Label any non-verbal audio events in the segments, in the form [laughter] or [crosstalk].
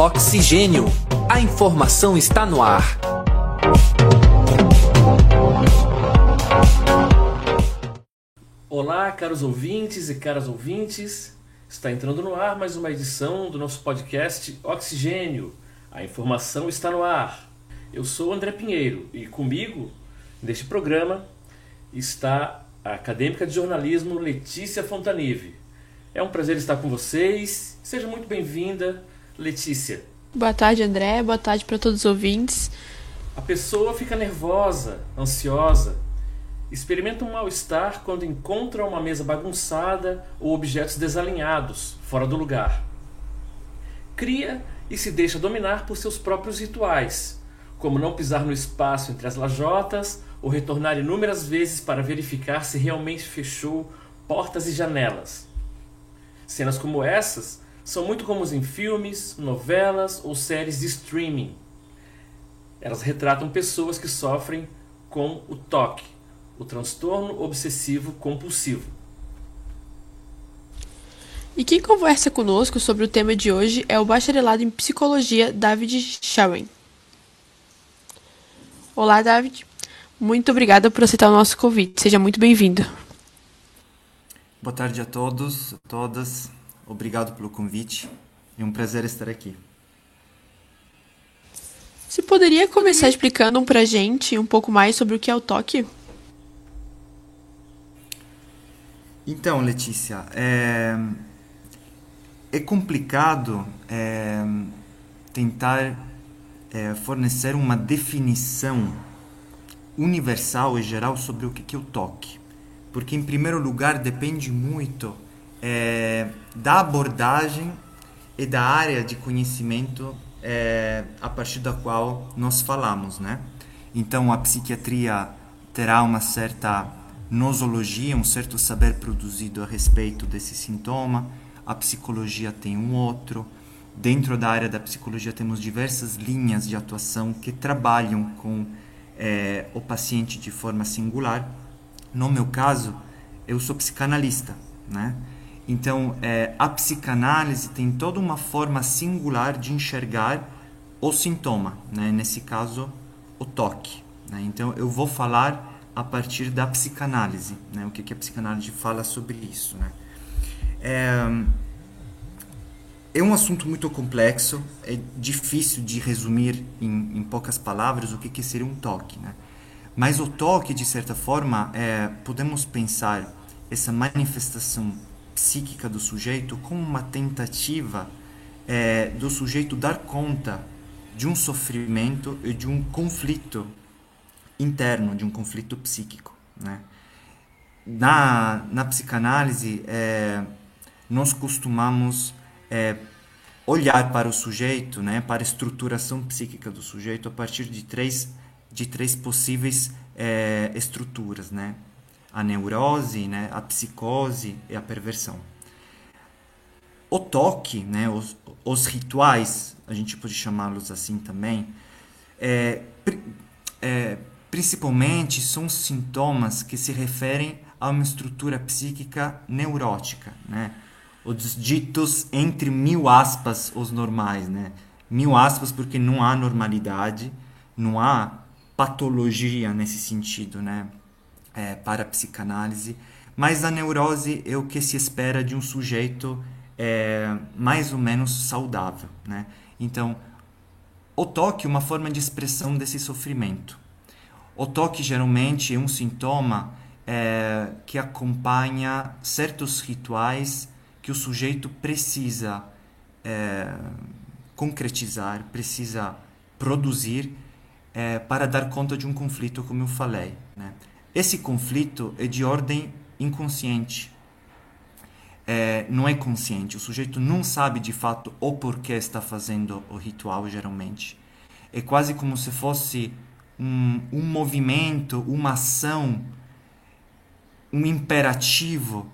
Oxigênio. A informação está no ar. Olá, caros ouvintes e caras ouvintes. Está entrando no ar mais uma edição do nosso podcast Oxigênio. A informação está no ar. Eu sou André Pinheiro e comigo, neste programa, está a acadêmica de jornalismo Letícia Fontanive. É um prazer estar com vocês. Seja muito bem-vinda, Letícia. Boa tarde, André. Boa tarde para todos os ouvintes. A pessoa fica nervosa, ansiosa, experimenta um mal-estar quando encontra uma mesa bagunçada ou objetos desalinhados, fora do lugar. Cria e se deixa dominar por seus próprios rituais, como não pisar no espaço entre as lajotas ou retornar inúmeras vezes para verificar se realmente fechou portas e janelas. Cenas como essas são muito comuns em filmes, novelas ou séries de streaming. Elas retratam pessoas que sofrem com o TOC, o transtorno obsessivo compulsivo. E quem conversa conosco sobre o tema de hoje é o bacharelado em psicologia David Shawen. Olá, David. Muito obrigada por aceitar o nosso convite. Seja muito bem-vindo. Boa tarde a todos, a todas. Obrigado pelo convite. É um prazer estar aqui. Você poderia começar explicando pra gente um pouco mais sobre o que é o toque? Então, Letícia, é, é complicado é, tentar é, fornecer uma definição universal e geral sobre o que é o toque. Porque, em primeiro lugar, depende muito é, da abordagem e da área de conhecimento é, a partir da qual nós falamos, né? Então, a psiquiatria terá uma certa nosologia, um certo saber produzido a respeito desse sintoma, a psicologia tem um outro. Dentro da área da psicologia temos diversas linhas de atuação que trabalham com é, o paciente de forma singular. No meu caso, eu sou psicanalista, né? Então, é, a psicanálise tem toda uma forma singular de enxergar o sintoma, né? nesse caso, o toque. Né? Então, eu vou falar a partir da psicanálise, né? o que, que a psicanálise fala sobre isso. Né? É, é um assunto muito complexo, é difícil de resumir em, em poucas palavras o que, que seria um toque. Né? Mas o toque, de certa forma, é, podemos pensar essa manifestação psíquica do sujeito como uma tentativa é, do sujeito dar conta de um sofrimento e de um conflito interno, de um conflito psíquico. Né? Na, na psicanálise, é, nós costumamos é, olhar para o sujeito, né, para a estruturação psíquica do sujeito a partir de três, de três possíveis é, estruturas, né? A neurose, né, a psicose e a perversão. O toque, né, os, os rituais, a gente pode chamá-los assim também, é, é, principalmente são sintomas que se referem a uma estrutura psíquica neurótica, né? Os ditos entre mil aspas os normais, né? Mil aspas porque não há normalidade, não há patologia nesse sentido, né? É, para a psicanálise, mas a neurose é o que se espera de um sujeito é, mais ou menos saudável. Né? Então, o toque é uma forma de expressão desse sofrimento. O toque geralmente é um sintoma é, que acompanha certos rituais que o sujeito precisa é, concretizar, precisa produzir é, para dar conta de um conflito, como eu falei. Né? Esse conflito é de ordem inconsciente. É, não é consciente. O sujeito não sabe de fato o porquê está fazendo o ritual, geralmente. É quase como se fosse um, um movimento, uma ação, um imperativo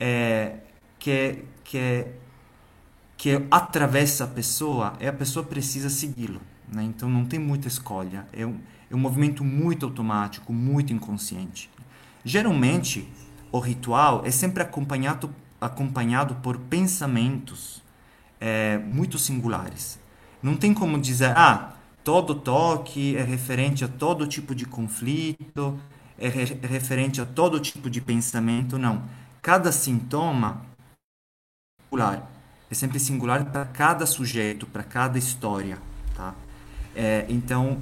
é, que, que, que atravessa a pessoa e a pessoa precisa segui-lo. Né? Então não tem muita escolha. É um, é um movimento muito automático, muito inconsciente. Geralmente, o ritual é sempre acompanhado, acompanhado por pensamentos é, muito singulares. Não tem como dizer, ah, todo toque é referente a todo tipo de conflito, é, re referente a todo tipo de pensamento, não. Cada sintoma é singular, é sempre singular para cada sujeito, para cada história, tá? É, então,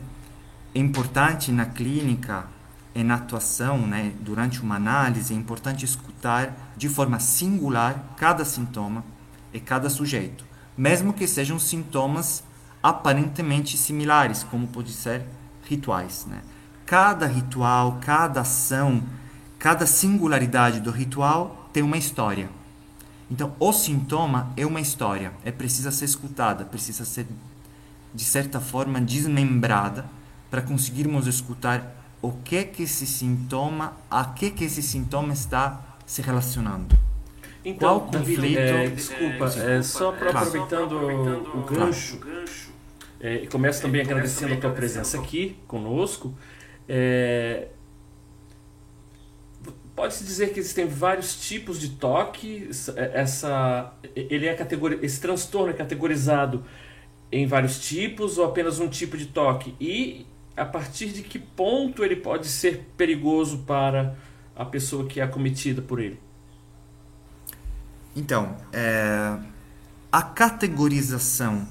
importante na clínica e na atuação, né, durante uma análise, é importante escutar de forma singular cada sintoma e cada sujeito, mesmo que sejam sintomas aparentemente similares, como pode ser rituais, né? Cada ritual, cada ação, cada singularidade do ritual tem uma história. Então, o sintoma é uma história, é precisa ser escutada, precisa ser de certa forma desmembrada para conseguirmos escutar o que que esse sintoma, a que que esse sintoma está se relacionando. Então, Qual conflito? É, desculpa, é, só claro. aproveitando o, o gancho, é, e começo também agradecendo a tua presença aqui conosco. É, Pode-se dizer que existem vários tipos de toque. É, essa, ele é categori, esse transtorno é categorizado em vários tipos ou apenas um tipo de toque? E a partir de que ponto ele pode ser perigoso para a pessoa que é acometida por ele? Então, é, a categorização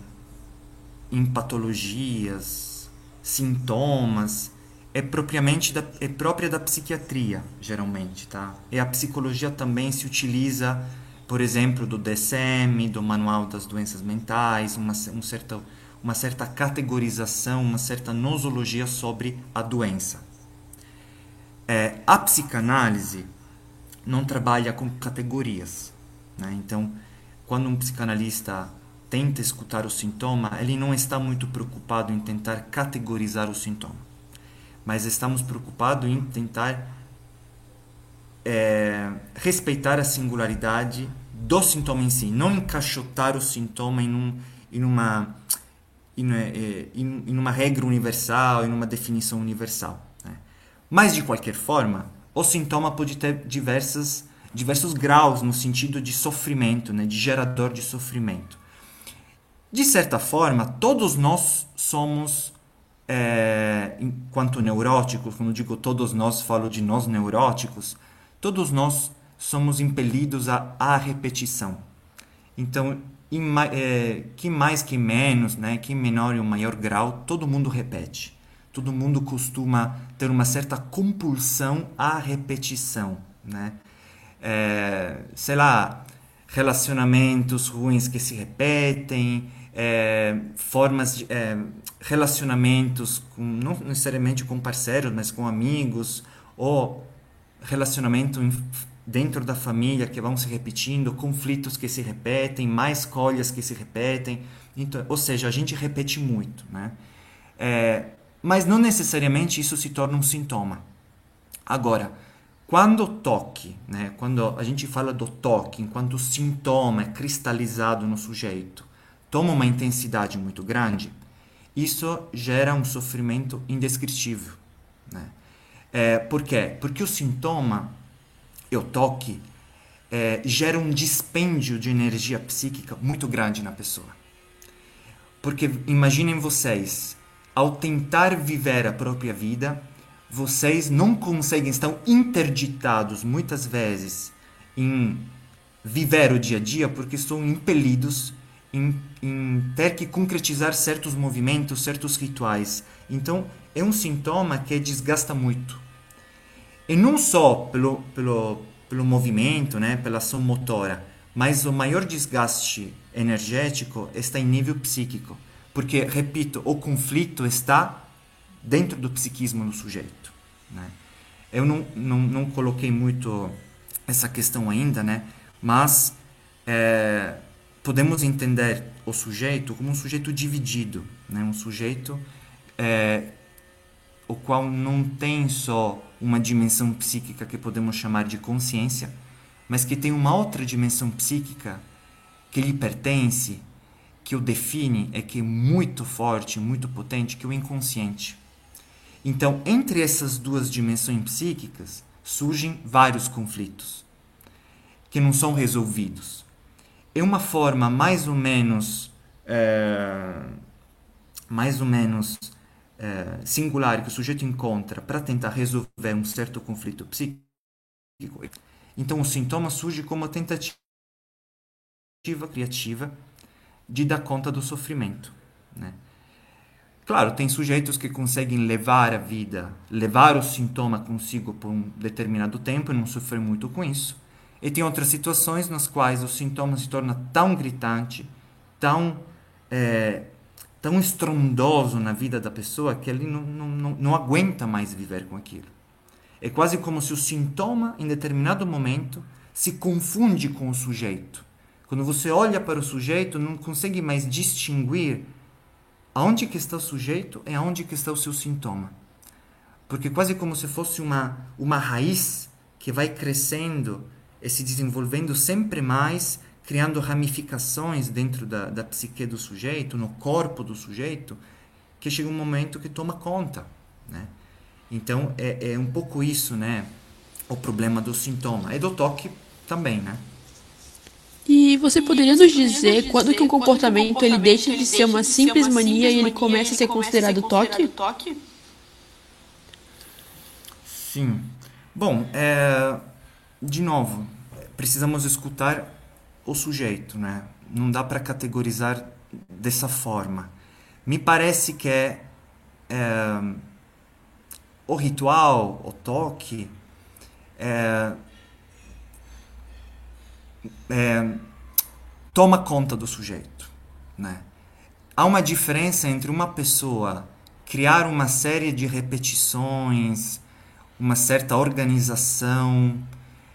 em patologias, sintomas, é propriamente da, é própria da psiquiatria, geralmente, tá? E a psicologia também se utiliza, por exemplo, do DSM, do Manual das Doenças Mentais, uma, um certo, uma certa categorização, uma certa nosologia sobre a doença. É, a psicanálise não trabalha com categorias, né? Então, quando um psicanalista tenta escutar o sintoma, ele não está muito preocupado em tentar categorizar o sintoma, mas estamos preocupados em tentar é, respeitar a singularidade do sintoma em si, não encaixotar o sintoma em, um, em uma em, em, uma regra universal, em uma definição universal. Né? Mas de qualquer forma, o sintoma pode ter diversas diversos graus no sentido de sofrimento, né, de gerador de sofrimento. De certa forma, todos nós somos, é, enquanto neuróticos, quando digo todos nós, falo de nós neuróticos, todos nós somos impelidos à repetição. Então, em, é, que mais que menos, né, que menor e maior grau, todo mundo repete. Todo mundo costuma ter uma certa compulsão à repetição, né? é, sei lá, relacionamentos ruins que se repetem, é, formas de é, relacionamentos, com, não necessariamente com parceiros, mas com amigos, ou relacionamento dentro da família que vão se repetindo, conflitos que se repetem, mais escolhas que se repetem. Então, ou seja, a gente repete muito, né? É, mas não necessariamente isso se torna um sintoma. Agora, quando toque, né, quando a gente fala do toque, enquanto sintoma é cristalizado no sujeito, toma uma intensidade muito grande, isso gera um sofrimento indescritível. Né? É, por quê? Porque o sintoma, o toque, é, gera um dispêndio de energia psíquica muito grande na pessoa. Porque imaginem vocês, ao tentar viver a própria vida, vocês não conseguem, estão interditados muitas vezes em viver o dia a dia porque estão impelidos em, em, ter que concretizar certos movimentos, certos rituais. Então, é um sintoma que desgasta muito. E não só pelo, pelo, pelo movimento, né, pela ação motora, mas o maior desgaste energético está em nível psíquico. Porque, repito, o conflito está dentro do psiquismo do sujeito. Né? Eu não, não, não coloquei muito essa questão ainda, né? mas é, podemos entender o sujeito como um sujeito dividido, né? um sujeito é, o qual não tem só uma dimensão psíquica que podemos chamar de consciência, mas que tem uma outra dimensão psíquica que lhe pertence, que o define, é que é muito forte, muito potente, que é o inconsciente. Então, entre essas duas dimensões psíquicas surgem vários conflitos que não são resolvidos. É uma forma mais ou menos é, mais ou menos é, singular que o sujeito encontra para tentar resolver um certo conflito psíquico, então o sintoma surge como uma tentativa criativa de dar conta do sofrimento. Né? Claro, tem sujeitos que conseguem levar a vida, levar o sintoma consigo por um determinado tempo e não sofrer muito com isso. E tem outras situações nas quais o sintoma se torna tão gritante, tão, é, tão estrondoso na vida da pessoa que ele não, não, não, não aguenta mais viver com aquilo. É quase como se o sintoma, em determinado momento, se confunde com o sujeito. Quando você olha para o sujeito, não consegue mais distinguir aonde que está o sujeito e aonde que está o seu sintoma. Porque quase como se fosse uma, uma raiz que vai crescendo e se desenvolvendo sempre mais, criando ramificações dentro da, da psique do sujeito, no corpo do sujeito, que chega um momento que toma conta, né? Então, é, é um pouco isso, né? O problema do sintoma. E do toque também, né? E você poderia nos dizer quando que um comportamento ele deixa de ser uma simples mania e ele começa a ser considerado toque? Sim. Bom, é, de novo, precisamos escutar o sujeito, né? Não dá para categorizar dessa forma. Me parece que é, é o ritual, o toque, é, é, toma conta do sujeito, né? Há uma diferença entre uma pessoa criar uma série de repetições, uma certa organização,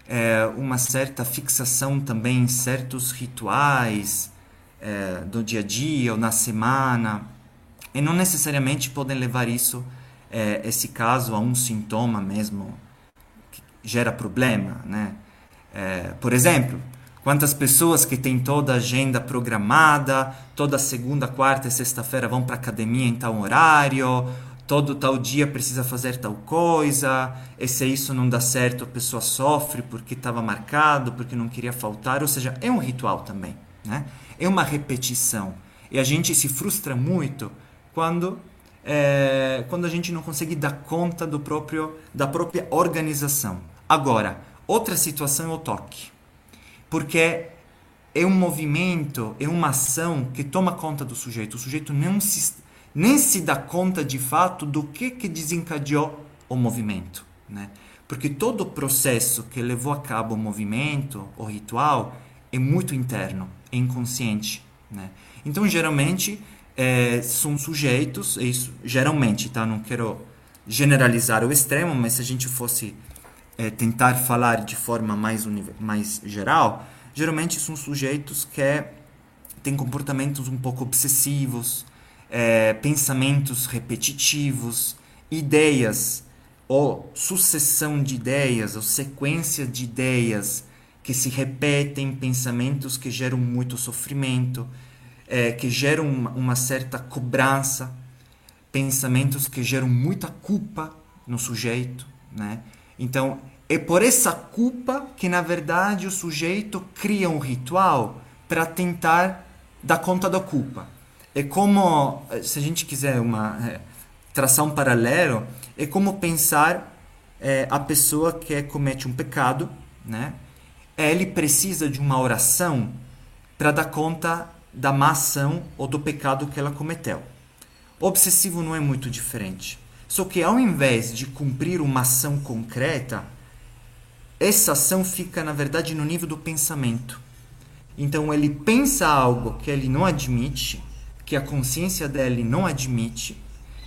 é, uma certa fixação também em certos rituais é, do dia a dia ou na semana, e não necessariamente podem levar isso, é, esse caso, a um sintoma mesmo que gera problema, né? É, por exemplo, Quantas pessoas que têm toda a agenda programada, toda segunda, quarta e sexta-feira vão para academia em tal horário, todo tal dia precisa fazer tal coisa, e se isso não dá certo, a pessoa sofre porque estava marcado, porque não queria faltar, ou seja, é um ritual também, né? É uma repetição. E a gente se frustra muito quando é, quando a gente não consegue dar conta do próprio da própria organização. Agora, outra situação é o toque porque é um movimento, é uma ação que toma conta do sujeito. O sujeito não se, nem se dá conta de fato do que, que desencadeou o movimento. Né? Porque todo o processo que levou a cabo o movimento, o ritual, é muito interno, é inconsciente. Né? Então, geralmente, é, são sujeitos, isso, geralmente, tá? não quero generalizar o extremo, mas se a gente fosse é, tentar falar de forma mais, mais geral, geralmente são sujeitos que têm comportamentos um pouco obsessivos, é, pensamentos repetitivos, ideias ou sucessão de ideias ou sequência de ideias que se repetem, pensamentos que geram muito sofrimento, é, que geram uma, uma certa cobrança, pensamentos que geram muita culpa no sujeito, né? Então, é por essa culpa que, na verdade, o sujeito cria um ritual para tentar dar conta da culpa. É como, se a gente quiser uma, é, traçar um paralelo, é como pensar é, a pessoa que comete um pecado, né? Ele precisa de uma oração para dar conta da má ação ou do pecado que ela cometeu. O obsessivo não é muito diferente. Só que ao invés de cumprir uma ação concreta, essa ação fica na verdade no nível do pensamento. Então ele pensa algo que ele não admite, que a consciência dele não admite,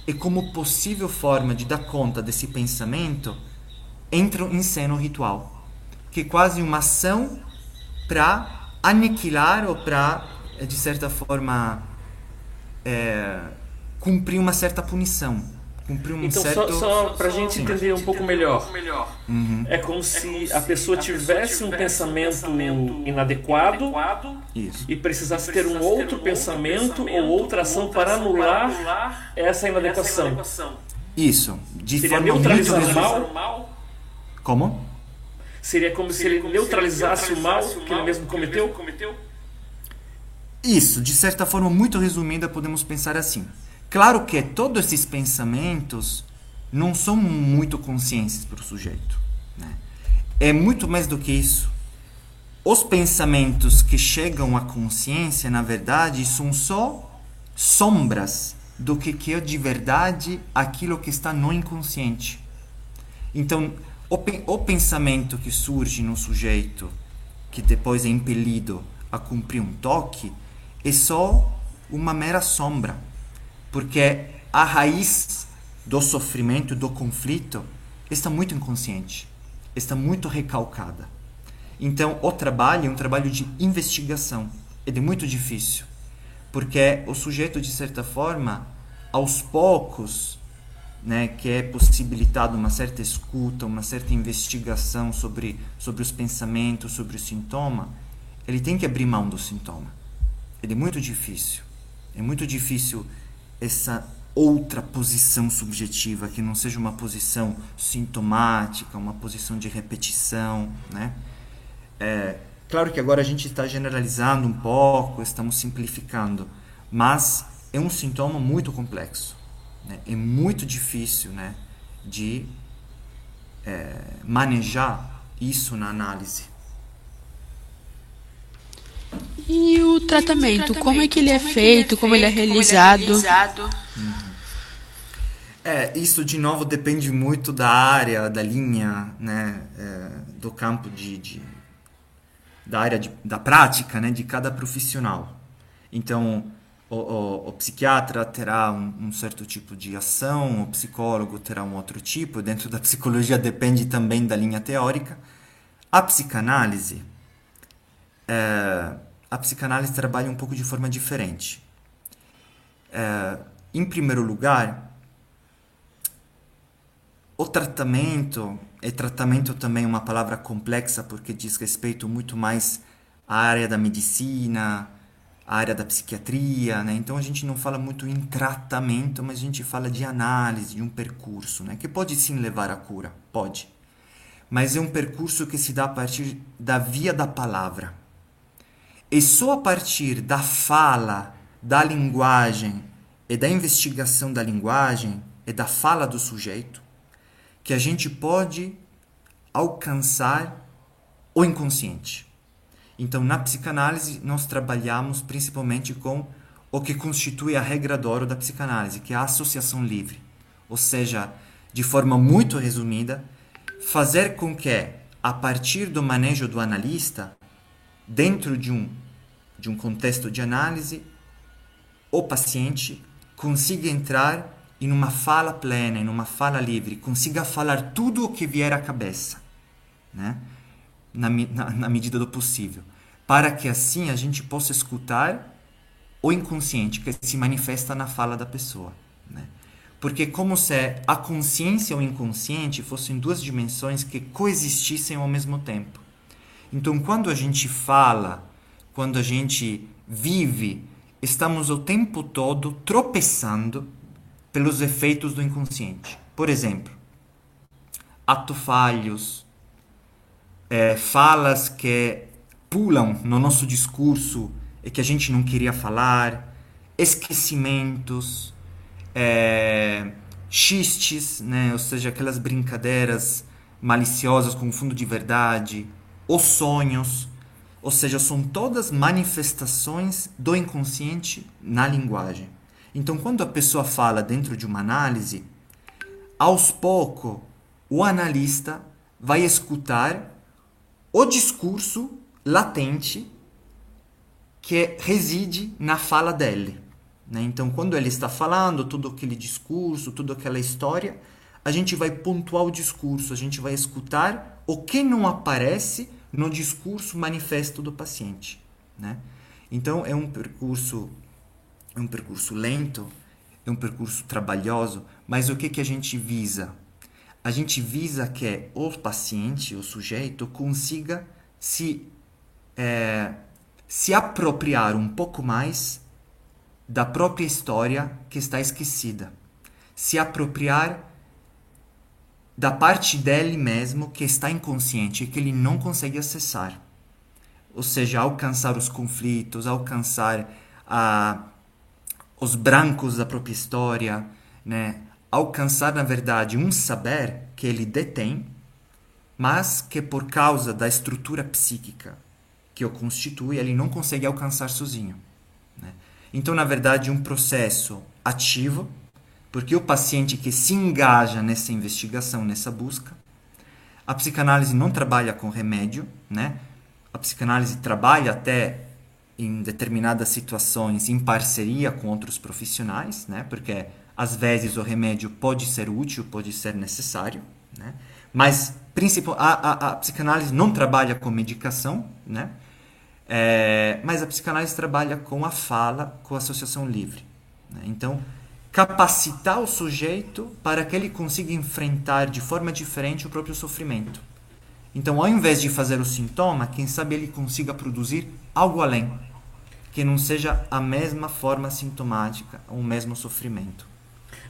e como possível forma de dar conta desse pensamento, entra em cena o ritual, que é quase uma ação para aniquilar ou para, de certa forma, é, cumprir uma certa punição cumprir um então, certo... só, só para a gente entender um pouco melhor, uhum. é como se a pessoa tivesse um pensamento inadequado Isso. e precisasse ter um outro pensamento ou outra ação para anular essa inadequação. Isso, de Seria forma neutralizar muito... o mal? Como? Seria como se ele neutralizasse o mal que ele mesmo cometeu? Isso, de certa forma muito resumida, podemos pensar assim Claro que todos esses pensamentos não são muito conscientes para o sujeito. Né? É muito mais do que isso. Os pensamentos que chegam à consciência, na verdade, são só sombras do que, é de verdade aquilo que está no inconsciente. Então, o, o pensamento que surge no sujeito, que depois é impelido a cumprir um toque, é só uma mera sombra, porque a raiz do sofrimento, do conflito, está muito inconsciente, está muito recalcada. Então, o trabalho é um trabalho de investigação. É muito difícil, porque o sujeito, de certa forma, aos poucos, né, que é possibilitado uma certa escuta, uma certa investigação sobre, sobre os pensamentos, sobre o sintoma, ele tem que abrir mão do sintoma. É muito difícil. É muito difícil essa outra posição subjetiva que não seja uma posição sintomática, uma posição de repetição, né? É, claro que agora a gente está generalizando um pouco, estamos simplificando, mas é um sintoma muito complexo, né? é muito difícil, né, de é, manejar isso na análise. E o tratamento, como é que ele é feito, como ele é realizado? Uhum. É, isso de novo depende muito da área, da linha, né, é, do campo de, de da área de, da prática, né, de cada profissional. Então, o, o, o psiquiatra terá um, um, certo tipo de ação, o psicólogo terá um outro tipo. Dentro da psicologia depende também da linha teórica. A psicanálise, é, a psicanálise trabalha um pouco de forma diferente. É, em primeiro lugar, o tratamento, e tratamento também é uma palavra complexa porque diz respeito muito mais à área da medicina, à área da psiquiatria, né? Então a gente não fala muito em tratamento, mas a gente fala de análise, de um percurso, né? Que pode sim levar à cura, pode. Mas é um percurso que se dá a partir da via da palavra. E só a partir da fala, da linguagem e da investigação da linguagem e da fala do sujeito que a gente pode alcançar o inconsciente. Então, na psicanálise, nós trabalhamos principalmente com o que constitui a regra de ouro da psicanálise, que é a associação livre. Ou seja, de forma muito resumida, fazer com que, a partir do manejo do analista, dentro de um, de um contexto de análise, o paciente consiga entrar em uma fala plena, em uma fala livre, consiga falar tudo o que vier à cabeça, né? na, na, na medida do possível, para que assim a gente possa escutar o inconsciente que se manifesta na fala da pessoa. Né? Porque como se a consciência e o inconsciente fossem duas dimensões que coexistissem ao mesmo tempo. Então, quando a gente fala, quando a gente vive, estamos o tempo todo tropeçando pelos efeitos do inconsciente. Por exemplo, atos falhos, é, falas que pulam no nosso discurso e que a gente não queria falar, esquecimentos, é, xistes, né? ou seja, aquelas brincadeiras maliciosas com fundo de verdade, os sonhos, ou seja, são todas manifestações do inconsciente na linguagem. Então, quando a pessoa fala dentro de uma análise, aos poucos o analista vai escutar o discurso latente que reside na fala dele. Né? Então, quando ele está falando todo aquele discurso, toda aquela história, a gente vai pontuar o discurso, a gente vai escutar o que não aparece no discurso manifesto do paciente. Né? Então, é um percurso é um percurso lento, é um percurso trabalhoso, mas o que, que a gente visa? A gente visa que o paciente, o sujeito, consiga se, é, se apropriar um pouco mais da própria história que está esquecida. Se apropriar da parte dele mesmo que está inconsciente e que ele não consegue acessar. Ou seja, alcançar os conflitos, alcançar os brancos da própria história, né? alcançar, na verdade, um saber que ele detém, mas que por causa da estrutura psíquica que o constitui, ele não consegue alcançar sozinho. Né? Então, na verdade, um processo ativo, porque o paciente que se engaja nessa investigação, nessa busca, a psicanálise não trabalha com remédio, né? A psicanálise trabalha até em determinadas situações em parceria com outros profissionais, né? Porque às vezes o remédio pode ser útil, pode ser necessário, né? Mas a, a, a psicanálise não trabalha com medicação, né? É, mas a psicanálise trabalha com a fala, com a associação livre. Né? Então, capacitar o sujeito para que ele consiga enfrentar de forma diferente o próprio sofrimento. Então, ao invés de fazer o sintoma, quem sabe ele consiga produzir algo além, que não seja a mesma forma sintomática, o mesmo sofrimento.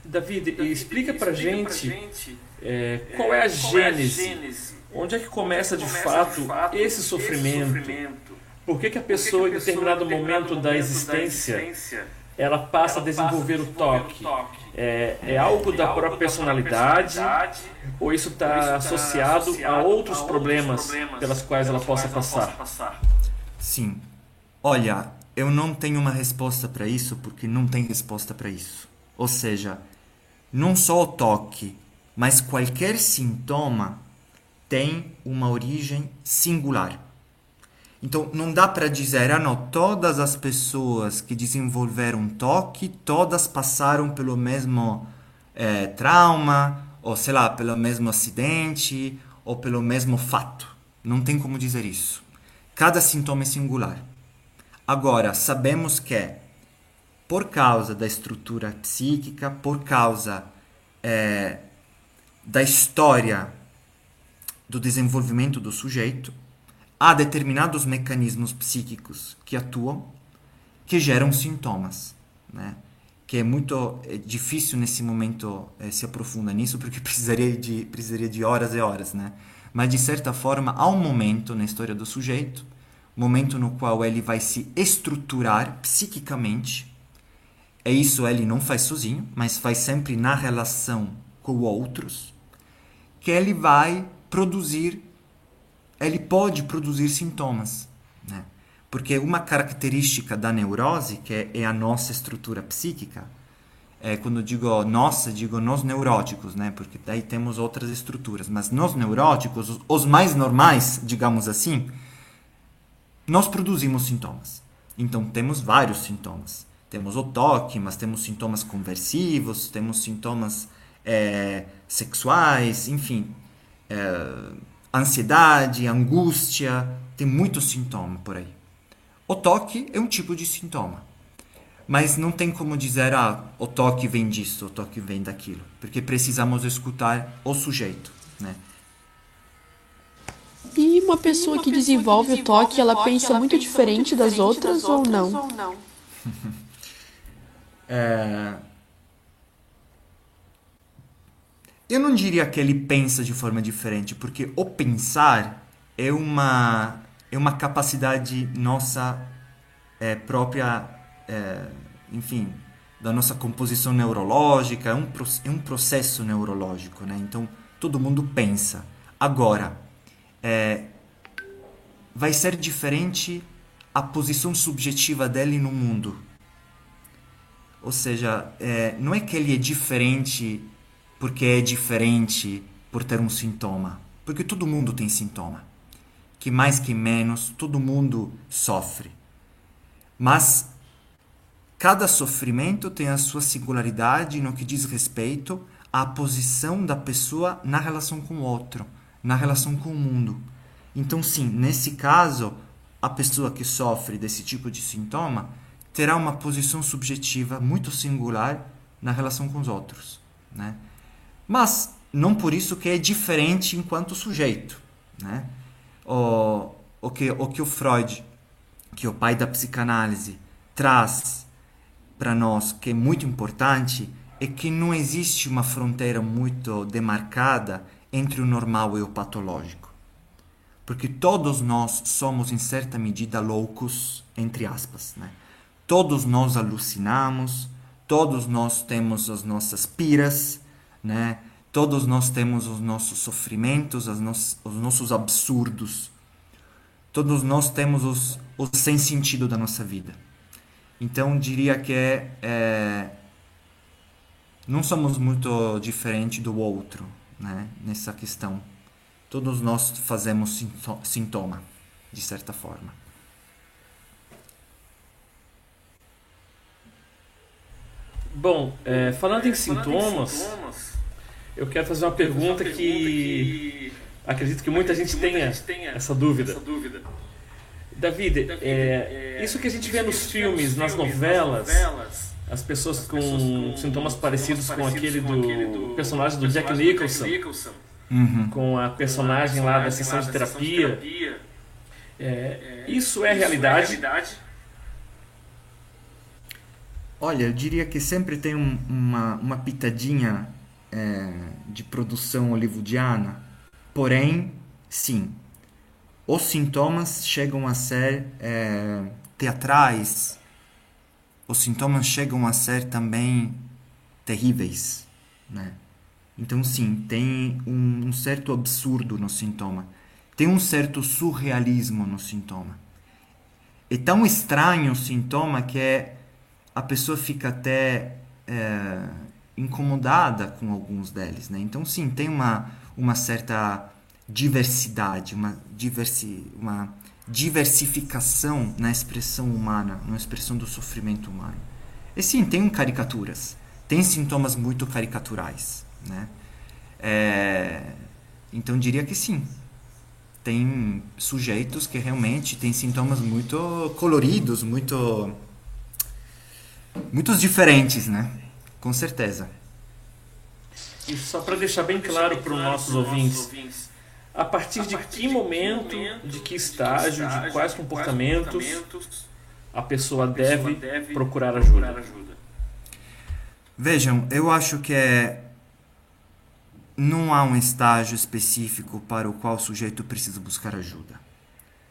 David, explica para gente, gente é, qual é a gênese, onde é que começa, de, fato, esse sofrimento? Por que, que a pessoa, em determinado momento da existência, ela passa a desenvolver o toque? É, é, algo da própria personalidade ou isso está associado a outros problemas pelas quais ela possa passar? Sim. Olha, eu não tenho uma resposta para isso porque não tem resposta para isso. Ou seja, não só o toque, mas qualquer sintoma tem uma origem singular. Então, não dá para dizer, ah, não, todas as pessoas que desenvolveram toque, todas passaram pelo mesmo é, trauma, ou sei lá, pelo mesmo acidente, ou pelo mesmo fato. Não tem como dizer isso. Cada sintoma é singular. Agora, sabemos que, por causa da estrutura psíquica, por causa é, da história do desenvolvimento do sujeito, há determinados mecanismos psíquicos que atuam que geram sintomas, né? Que é muito é difícil nesse momento é, se aprofundar nisso porque [laughs] precisaria de precisaria de horas e horas, né? Mas de certa forma há um momento na história do sujeito, momento no qual ele vai se estruturar psiquicamente. É isso ele não faz sozinho, mas faz sempre na relação com outros, que ele vai produzir ele pode produzir sintomas, né? Porque uma característica da neurose, que é, é a nossa estrutura psíquica, é, quando digo nossa, digo nós neuróticos, né? Porque daí temos outras estruturas, mas nós neuróticos, os, os mais normais, digamos assim, nós produzimos sintomas. Então temos vários sintomas. Temos o toque, mas temos sintomas conversivos, temos sintomas é, sexuais, enfim. É, ansiedade, angústia, tem muito sintoma por aí. O toque é um tipo de sintoma. Mas não tem como dizer, ah, o toque vem disso, o toque vem daquilo. Porque precisamos escutar o sujeito, né? E uma pessoa que desenvolve o toque, ela pensa muito diferente das outras ou não? [laughs] é, Eu não diria que ele pensa de forma diferente, porque o pensar é uma, é uma capacidade nossa é, própria, é, enfim, da nossa composição neurológica, é um, é um processo neurológico, né? Então, todo mundo pensa. Agora, é, vai ser diferente a posição subjetiva dele no mundo. Ou seja, é, não é que ele é diferente porque é diferente por ter um sintoma. Porque todo mundo tem sintoma. Que mais que menos, todo mundo sofre. Mas cada sofrimento tem a sua singularidade no que diz respeito à posição da pessoa na relação com o outro, na relação com o mundo. Então, sim, nesse caso, a pessoa que sofre desse tipo de sintoma terá uma posição subjetiva muito singular na relação com os outros, né? Mas não por isso que é diferente enquanto sujeito. Né? O, o, que, o que o Freud, que é o pai da psicanálise, traz para nós, que é muito importante, é que não existe uma fronteira muito demarcada entre o normal e o patológico. Porque todos nós somos, em certa medida, loucos, entre aspas. Né? Todos nós alucinamos, Todos nós temos as nossas piras, né? Todos nós temos os nossos sofrimentos, os nossos absurdos. Todos nós temos os, os sem sentido da nossa vida. Então, diria que é, é não somos muito diferentes do outro né? nessa questão. Todos nós fazemos sintoma, de certa forma. Bom, é, falando, em, sintomas, em sintomas, eu quero fazer uma pergunta, uma pergunta que, que, acredito que muita, gente, tenha, gente tenha essa dúvida. Essa dúvida. David, David é, é, isso que a gente vê nos filmes, nas novelas, nas novelas as pessoas, as com, pessoas com, sintomas parecidos, com, aquele, com aquele do, personagem do Jack Nicholson, Jack Nicholson uhum. com a personagem, lá da sessão de terapia. terapia. É, é, isso é isso realidade? É realidade? Olha, eu diria que sempre tem um, uma, uma pitadinha é, de produção hollywoodiana, porém, sim, os sintomas chegam a ser é, teatrais, os sintomas chegam a ser também terríveis, né? Então, sim, tem um, um certo absurdo no sintoma, tem um certo surrealismo no sintoma. É tão estranho o sintoma que a pessoa fica até é, incomodada com alguns deles, né? Então sim, tem uma, uma certa diversidade, uma, diversi, uma diversificação na expressão humana, na expressão do sofrimento humano. E sim, tem caricaturas, tem sintomas muito caricaturais, né? É, então diria que sim, tem sujeitos que realmente têm sintomas muito coloridos, muito muitos diferentes, né? Com certeza. E só para deixar bem claro para os nossos ouvintes, a partir de que momento, de que estágio, de quais comportamentos a pessoa deve procurar ajuda? Vejam, eu acho que é não há um estágio específico para o qual o sujeito precisa buscar ajuda.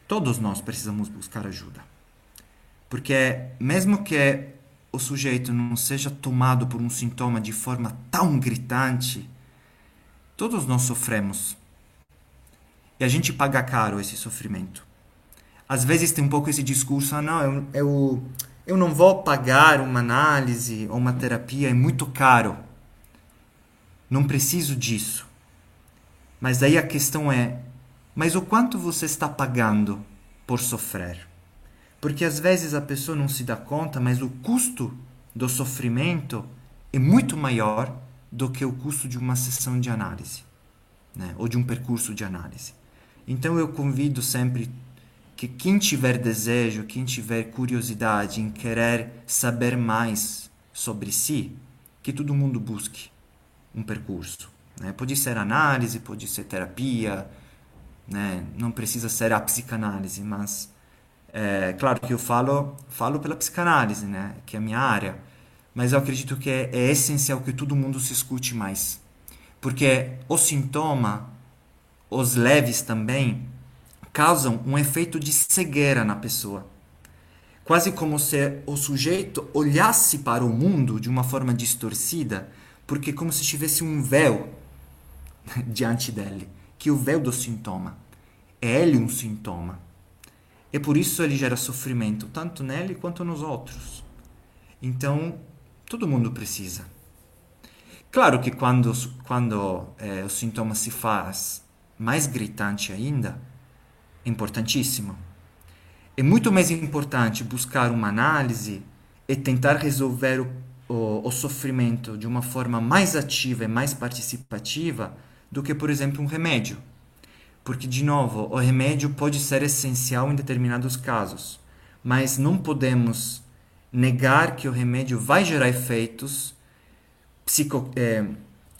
Todos nós precisamos buscar ajuda. Porque mesmo que o sujeito não seja tomado por um sintoma de forma tão gritante, todos nós sofremos. E a gente paga caro esse sofrimento. Às vezes tem um pouco esse discurso: ah, não, eu, eu, eu não vou pagar uma análise ou uma terapia, é muito caro. Não preciso disso. Mas daí a questão é: mas o quanto você está pagando por sofrer? Porque às vezes a pessoa não se dá conta, mas o custo do sofrimento é muito maior do que o custo de uma sessão de análise, né? ou de um percurso de análise. Então eu convido sempre que quem tiver desejo, quem tiver curiosidade em querer saber mais sobre si, que todo mundo busque um percurso. Né? Pode ser análise, pode ser terapia, né? não precisa ser a psicanálise, mas é, claro que eu falo, falo pela psicanálise, né? que é a minha área, mas eu acredito que é, é essencial que todo mundo se escute mais. Porque o sintoma, os leves também, causam um efeito de cegueira na pessoa. Quase como se o sujeito olhasse para o mundo de uma forma distorcida, porque como se tivesse um véu [laughs] diante dele, que é o véu do sintoma. É ele um sintoma. E por isso ele gera sofrimento, tanto nele quanto nos outros. Então, todo mundo precisa. Claro que quando, quando é, o sintoma se faz mais gritante ainda, é importantíssimo. É muito mais importante buscar uma análise e tentar resolver o, o, o sofrimento de uma forma mais ativa e mais participativa do que, por exemplo, um remédio. Porque, de novo, o remédio pode ser essencial em determinados casos, mas não podemos negar que o remédio vai gerar efeitos psico, é,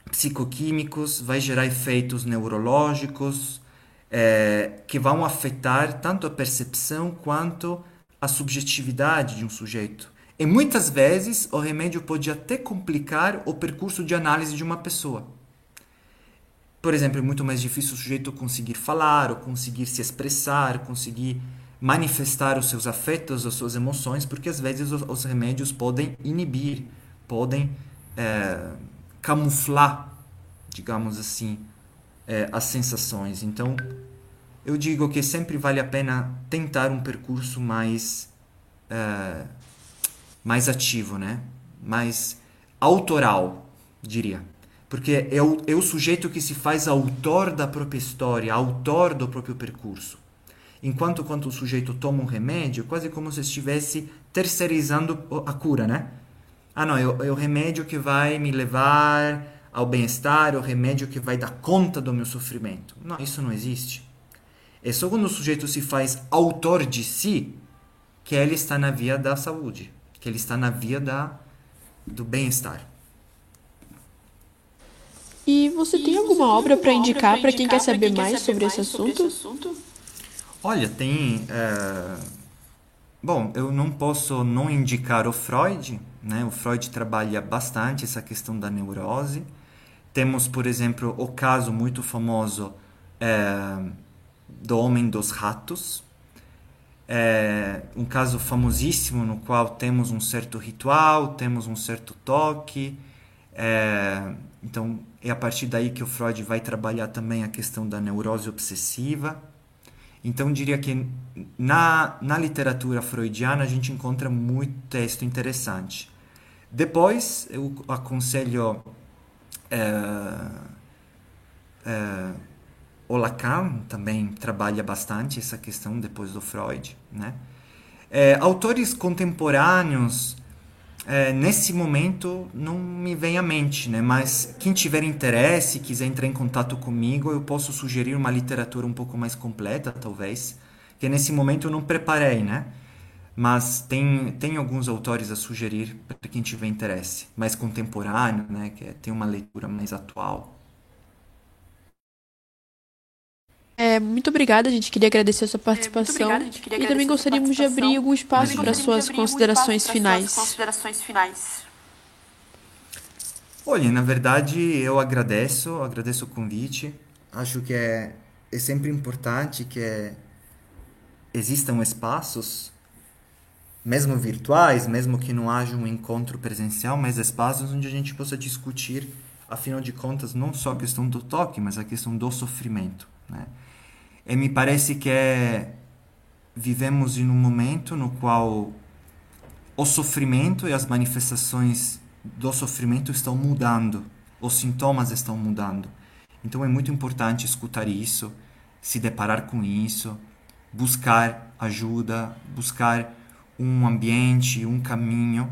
psicoquímicos, vai gerar efeitos neurológicos é, que vão afetar tanto a percepção quanto a subjetividade de um sujeito. E muitas vezes o remédio pode até complicar o percurso de análise de uma pessoa. Por exemplo, é muito mais difícil o sujeito conseguir falar, ou conseguir se expressar, conseguir manifestar os seus afetos, as suas emoções, porque às vezes os, os remédios podem inibir podem é, camuflar, digamos assim, é, as sensações. Então, eu digo que sempre vale a pena tentar um percurso mais é, mais ativo, né? Mais autoral, diria. Porque é o, é o sujeito que se faz autor da própria história, autor do próprio percurso. Enquanto quando o sujeito toma um remédio, quase como se estivesse terceirizando a cura, né? Ah, não, é é o remédio que vai me levar ao bem-estar, é o remédio que vai dar conta do meu sofrimento. Não, isso não existe. É só quando o sujeito se faz autor de si que ele está na via da saúde, que ele está na via da, do bem-estar. E você tem alguma obra para indicar para quem quer saber mais sobre esse assunto? Olha, tem. É... Bom, eu não posso não indicar o Freud, né? O Freud trabalha bastante essa questão da neurose. Temos, por exemplo, o caso muito famoso é, do Homem dos Ratos, é um caso famosíssimo no qual temos um certo ritual, temos um certo toque. É, então, é a partir daí que o Freud vai trabalhar também a questão da neurose obsessiva. Então, diria que na, na literatura freudiana a gente encontra muito texto interessante. Depois, eu aconselho é, é, o Lacan também trabalha bastante essa questão depois do Freud, né? É, autores contemporâneos é, nesse momento não me vem à mente, né? Mas quem tiver interesse, quiser entrar em contato comigo, eu posso sugerir uma literatura um pouco mais completa, talvez, que nesse momento eu não preparei, né? Mas tem, tem alguns autores a sugerir para quem tiver interesse, mais contemporâneo, né? Que é, tem uma leitura mais atual. É, muito obrigada, a gente queria agradecer a sua participação é, e também gostaríamos de abrir algum espaço para suas considerações finais. considerações finais. Olha, na verdade eu agradeço, agradeço o convite. Acho que é, é sempre importante que é, existam espaços, mesmo virtuais, mesmo que não haja um encontro presencial, mas espaços onde a gente possa discutir, afinal de contas, não só a questão do toque, mas a questão do sofrimento. Né? E me parece que é, vivemos em um momento no qual o sofrimento e as manifestações do sofrimento estão mudando, os sintomas estão mudando. Então é muito importante escutar isso, se deparar com isso, buscar ajuda, buscar um ambiente, um caminho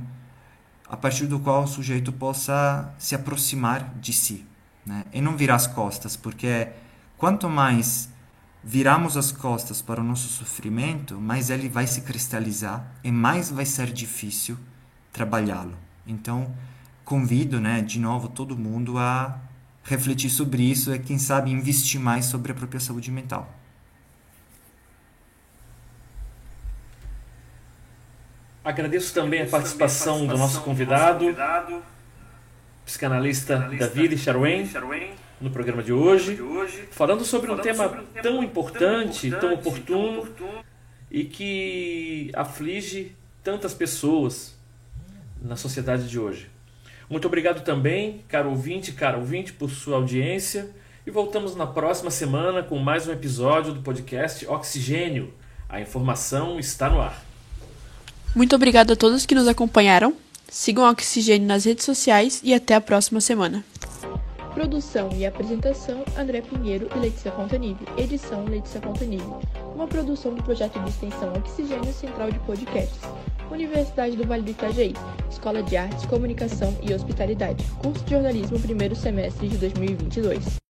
a partir do qual o sujeito possa se aproximar de si, né? E não virar as costas, porque quanto mais viramos as costas para o nosso sofrimento, mais ele vai se cristalizar e mais vai ser difícil trabalhá-lo. Então, convido, né, de novo todo mundo a refletir sobre isso e quem sabe investir mais sobre a própria saúde mental. Agradeço também a participação do nosso convidado, psicanalista David Charwen no programa de hoje, falando sobre um tema tão importante, tão oportuno e que aflige tantas pessoas na sociedade de hoje. Muito obrigado também, caro ouvinte, caro ouvinte, por sua audiência. E voltamos na próxima semana com mais um episódio do podcast Oxigênio. A informação está no ar. Muito obrigado a todos que nos acompanharam. Sigam o Oxigênio nas redes sociais e até a próxima semana. Produção e apresentação: André Pinheiro e Letícia Fontanilli. Edição: Letícia Fontanilli. Uma produção do projeto de extensão Oxigênio Central de Podcasts. Universidade do Vale do Itajaí. Escola de Artes, Comunicação e Hospitalidade. Curso de Jornalismo, primeiro semestre de 2022.